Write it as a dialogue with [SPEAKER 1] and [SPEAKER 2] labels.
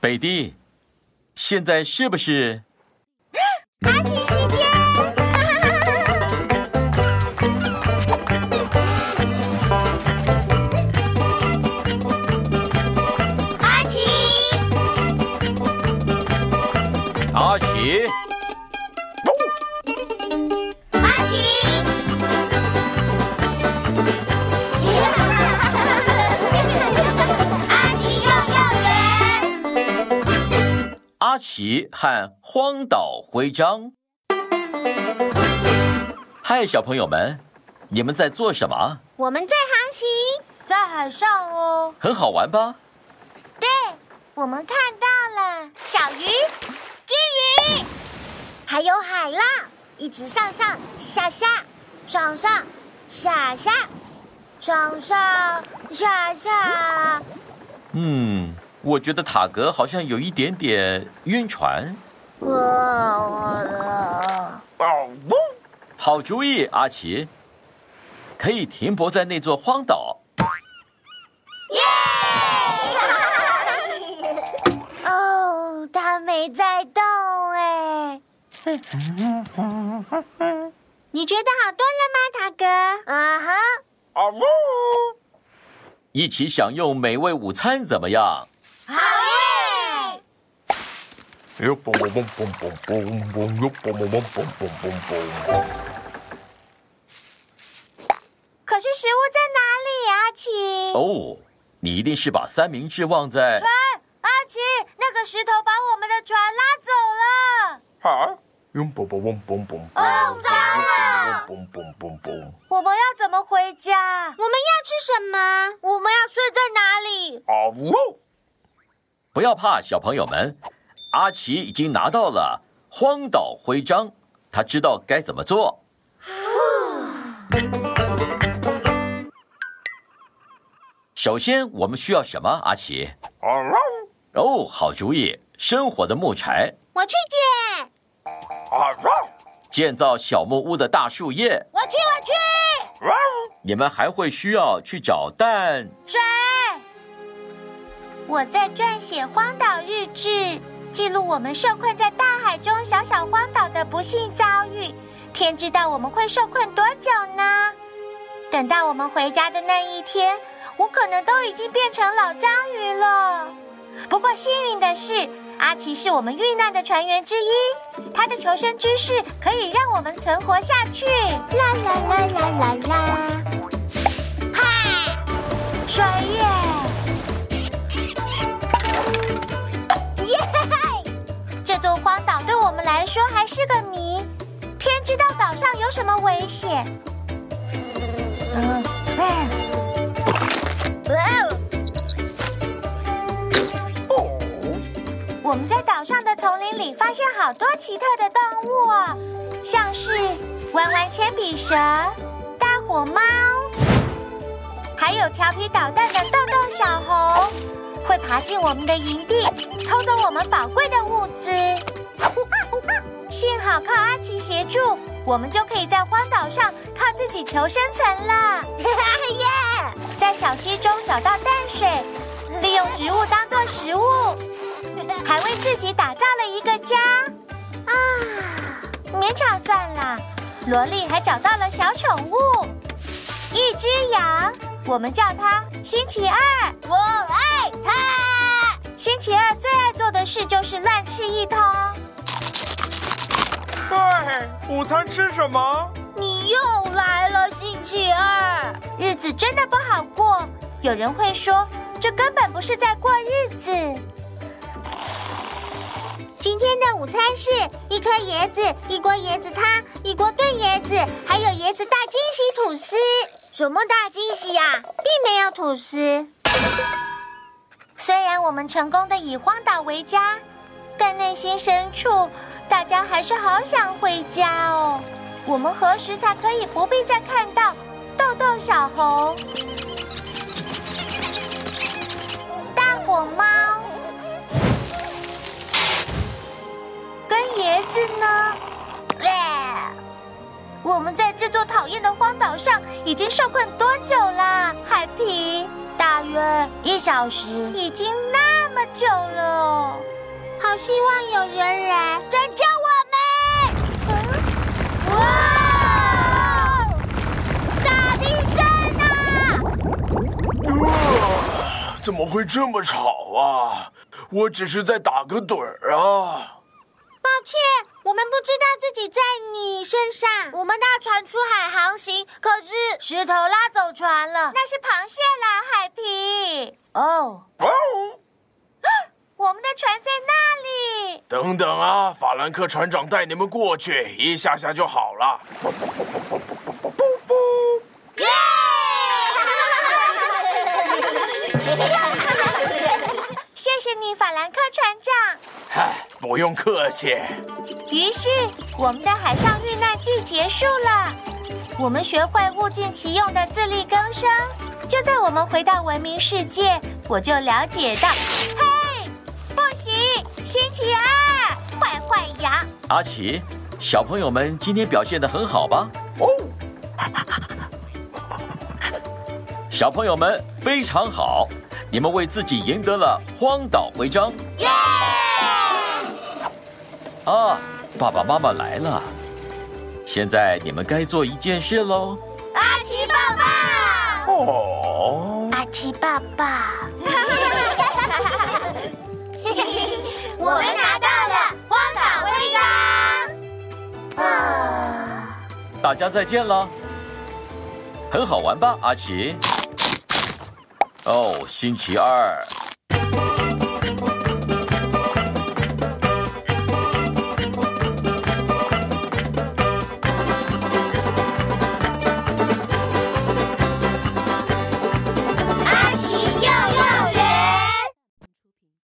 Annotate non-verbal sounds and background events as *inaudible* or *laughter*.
[SPEAKER 1] 北帝，现在是不是？
[SPEAKER 2] 奇
[SPEAKER 1] 和荒岛徽章。嗨，小朋友们，你们在做什么？
[SPEAKER 2] 我们在航行，在海上哦。
[SPEAKER 1] 很好玩吧？
[SPEAKER 2] 对，我们看到了小鱼、金鱼，还有海浪，一直上上下下，上上下下，上上下下。
[SPEAKER 1] 嗯，我觉得塔格好像有一点点晕船。
[SPEAKER 2] 我我
[SPEAKER 1] 好主意，阿奇，可以停泊在那座荒岛。
[SPEAKER 2] 耶！*laughs* 哦，它没在动哎。*laughs* 你觉得好多了吗，塔格？啊哈。
[SPEAKER 1] 啊呜一起享用美味午餐怎么样？
[SPEAKER 2] 好耶！
[SPEAKER 3] 哟嘣嘣嘣嘣嘣嘣嘣，哟嘣嘣嘣嘣嘣嘣嘣。
[SPEAKER 2] 可是食物在哪里，阿奇？
[SPEAKER 1] 哦，你一定是把三明治忘在……
[SPEAKER 2] 船，阿奇，那个石头把我们的船拉走了。
[SPEAKER 3] 哈，哟嘣嘣嘣嘣嘣。
[SPEAKER 2] 哦，糟了！
[SPEAKER 3] 嘣嘣嘣嘣。
[SPEAKER 2] 我们要怎么回家？我们要吃什么？我们要睡在哪里？
[SPEAKER 3] 啊呜！
[SPEAKER 1] 不要怕，小朋友们，阿奇已经拿到了荒岛徽章，他知道该怎么做。首先，我们需要什么？阿奇？哦，好主意，生火的木柴，
[SPEAKER 2] 我去捡。
[SPEAKER 1] 建造小木屋的大树叶。
[SPEAKER 2] 我去，我去。
[SPEAKER 1] 你们还会需要去找蛋。
[SPEAKER 2] 水。我在撰写荒岛日志，记录我们受困在大海中小小荒岛的不幸遭遇。天知道我们会受困多久呢？等到我们回家的那一天，我可能都已经变成老章鱼了。不过幸运的是，阿奇是我们遇难的船员之一，他的求生知识可以让我们存活下去。啦啦啦啦啦啦！嗨，水耶！说还是个谜，天知道岛上有什么危险。嗯，哎，
[SPEAKER 3] 哦，
[SPEAKER 2] 我们在岛上的丛林里发现好多奇特的动物哦，像是弯弯铅笔蛇、大火猫，还有调皮捣蛋的豆豆小猴，会爬进我们的营地，偷走我们宝贵的物资。*laughs* 幸好靠阿奇协助，我们就可以在荒岛上靠自己求生存了。*laughs* 耶！在小溪中找到淡水，利用植物当做食物。*laughs* 还为自己打造了一个家啊，勉强算了。萝莉还找到了小宠物，一只羊，我们叫它星期二。我爱它。星期二最爱做的事就是乱吃一通。
[SPEAKER 3] 嗨，午餐吃什么？
[SPEAKER 2] 你又来了，星期二，日子真的不好过。有人会说，这根本不是在过日子。今天的午餐是一颗椰子，一锅椰子汤，一锅炖椰子，还有椰子大惊喜吐司。什么大惊喜呀、并没有吐司。虽然我们成功的以荒岛为家，但内心深处，大家还是好想回家哦。我们何时才可以不必再看到豆豆小猴、大火猫？跟椰子呢？我们在这座讨厌的荒岛上已经受困多久啦？海皮、大约一小时，已经那么久了，希望有人来拯救我们！哇！大地震啊！
[SPEAKER 3] 怎么会这么吵啊？我只是在打个盹儿啊。
[SPEAKER 2] 抱歉，我们不知道自己在你身上。我们大船出海航行，可是石头拉走船了。那是螃蟹啦，海皮。哦，
[SPEAKER 3] 哦，
[SPEAKER 2] 我们的船在那里。
[SPEAKER 3] 等等啊，法兰克船长带你们过去，一下下就好了。
[SPEAKER 2] 耶！*laughs* 谢谢你，法兰克船长。
[SPEAKER 3] 嗨，不用客气。
[SPEAKER 2] 于是，我们的海上遇难记结束了。我们学会物尽其用的自力更生。就在我们回到文明世界，我就了解到，嘿，不行，星期二，坏坏羊。
[SPEAKER 1] 阿奇，小朋友们今天表现的很好吧？
[SPEAKER 3] 哦，
[SPEAKER 1] 小朋友们非常好，你们为自己赢得了荒岛徽章。
[SPEAKER 2] 耶！
[SPEAKER 1] 啊，爸爸妈妈来了，现在你们该做一件事喽。
[SPEAKER 2] 阿奇爸爸，
[SPEAKER 3] 哦，
[SPEAKER 2] 阿奇爸爸，*laughs* *laughs* 我们
[SPEAKER 1] 大家再见了，很好玩吧，阿奇？哦，星期二，